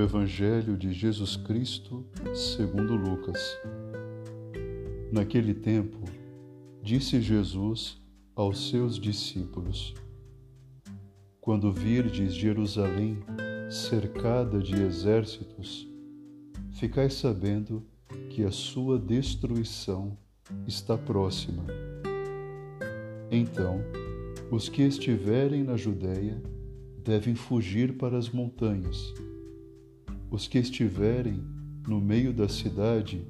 Evangelho de Jesus Cristo, segundo Lucas. Naquele tempo, disse Jesus aos seus discípulos: Quando virdes Jerusalém cercada de exércitos, ficai sabendo que a sua destruição está próxima. Então, os que estiverem na Judéia devem fugir para as montanhas. Os que estiverem no meio da cidade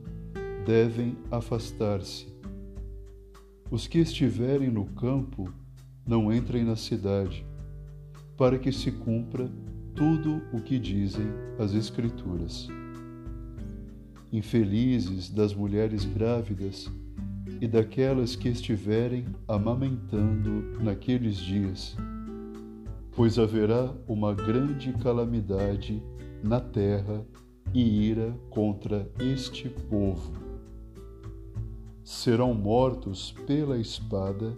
devem afastar-se. Os que estiverem no campo não entrem na cidade, para que se cumpra tudo o que dizem as Escrituras. Infelizes das mulheres grávidas e daquelas que estiverem amamentando naqueles dias, pois haverá uma grande calamidade na terra e ira contra este povo. Serão mortos pela espada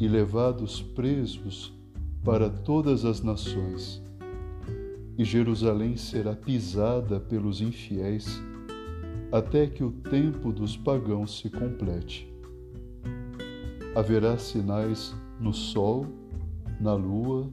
e levados presos para todas as nações, e Jerusalém será pisada pelos infiéis até que o tempo dos pagãos se complete. Haverá sinais no sol, na lua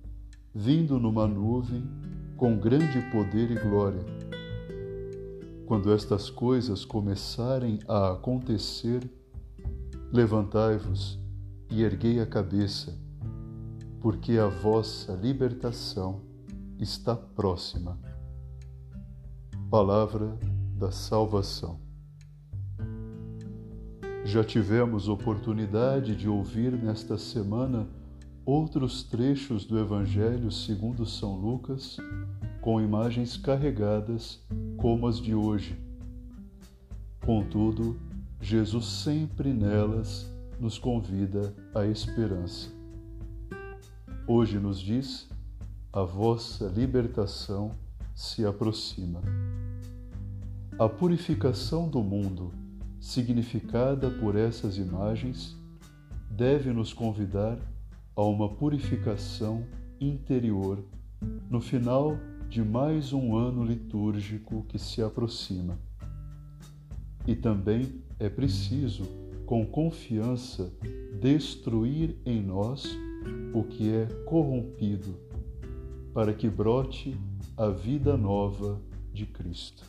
vindo numa nuvem com grande poder e glória. Quando estas coisas começarem a acontecer, levantai-vos e erguei a cabeça, porque a vossa libertação está próxima. Palavra da Salvação. Já tivemos oportunidade de ouvir nesta semana outros trechos do Evangelho segundo São Lucas, com imagens carregadas como as de hoje. Contudo, Jesus sempre nelas nos convida à esperança. Hoje nos diz: a vossa libertação se aproxima. A purificação do mundo, significada por essas imagens, deve nos convidar a uma purificação interior no final de mais um ano litúrgico que se aproxima. E também é preciso, com confiança, destruir em nós o que é corrompido, para que brote a vida nova de Cristo.